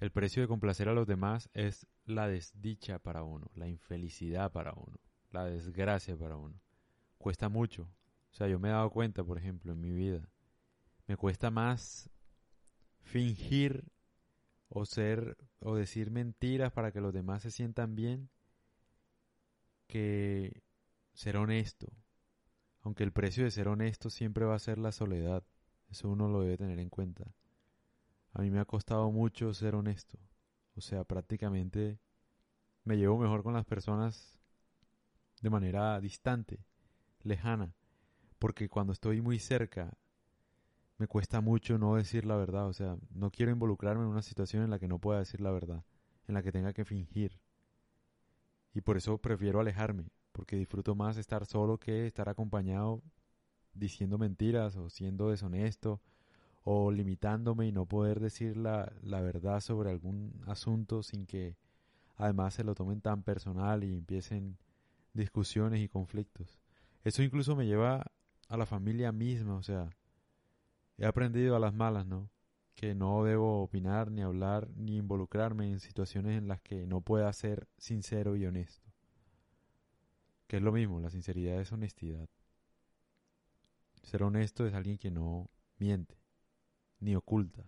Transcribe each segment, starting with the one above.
El precio de complacer a los demás es la desdicha para uno, la infelicidad para uno, la desgracia para uno. Cuesta mucho. O sea, yo me he dado cuenta, por ejemplo, en mi vida. Me cuesta más fingir o ser o decir mentiras para que los demás se sientan bien que ser honesto. Aunque el precio de ser honesto siempre va a ser la soledad. Eso uno lo debe tener en cuenta. A mí me ha costado mucho ser honesto. O sea, prácticamente me llevo mejor con las personas de manera distante, lejana, porque cuando estoy muy cerca me cuesta mucho no decir la verdad, o sea, no quiero involucrarme en una situación en la que no pueda decir la verdad, en la que tenga que fingir. Y por eso prefiero alejarme, porque disfruto más estar solo que estar acompañado diciendo mentiras o siendo deshonesto o limitándome y no poder decir la, la verdad sobre algún asunto sin que además se lo tomen tan personal y empiecen discusiones y conflictos. Eso incluso me lleva a la familia misma, o sea, he aprendido a las malas, ¿no? Que no debo opinar, ni hablar, ni involucrarme en situaciones en las que no pueda ser sincero y honesto. Que es lo mismo, la sinceridad es honestidad. Ser honesto es alguien que no miente ni oculta.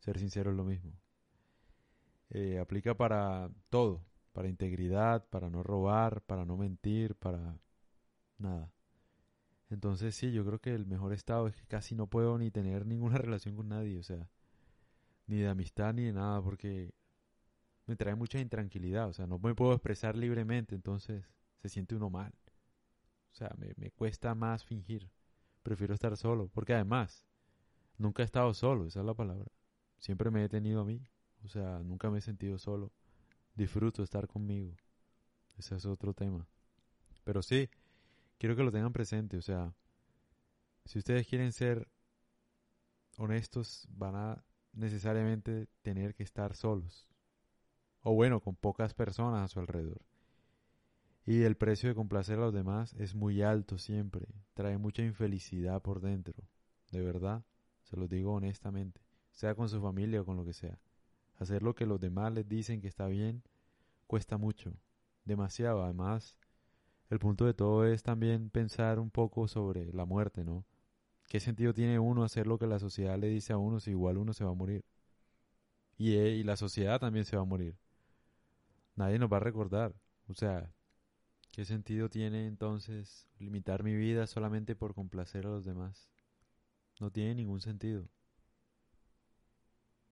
Ser sincero es lo mismo. Eh, aplica para todo, para integridad, para no robar, para no mentir, para nada. Entonces sí, yo creo que el mejor estado es que casi no puedo ni tener ninguna relación con nadie, o sea, ni de amistad ni de nada, porque me trae mucha intranquilidad, o sea, no me puedo expresar libremente, entonces se siente uno mal. O sea, me, me cuesta más fingir. Prefiero estar solo, porque además, Nunca he estado solo, esa es la palabra. Siempre me he tenido a mí. O sea, nunca me he sentido solo. Disfruto estar conmigo. Ese es otro tema. Pero sí, quiero que lo tengan presente. O sea, si ustedes quieren ser honestos, van a necesariamente tener que estar solos. O bueno, con pocas personas a su alrededor. Y el precio de complacer a los demás es muy alto siempre. Trae mucha infelicidad por dentro. De verdad. Se lo digo honestamente, sea con su familia o con lo que sea. Hacer lo que los demás les dicen que está bien cuesta mucho, demasiado. Además, el punto de todo es también pensar un poco sobre la muerte, ¿no? ¿Qué sentido tiene uno hacer lo que la sociedad le dice a uno si igual uno se va a morir? Y, eh, y la sociedad también se va a morir. Nadie nos va a recordar. O sea, ¿qué sentido tiene entonces limitar mi vida solamente por complacer a los demás? No tiene ningún sentido.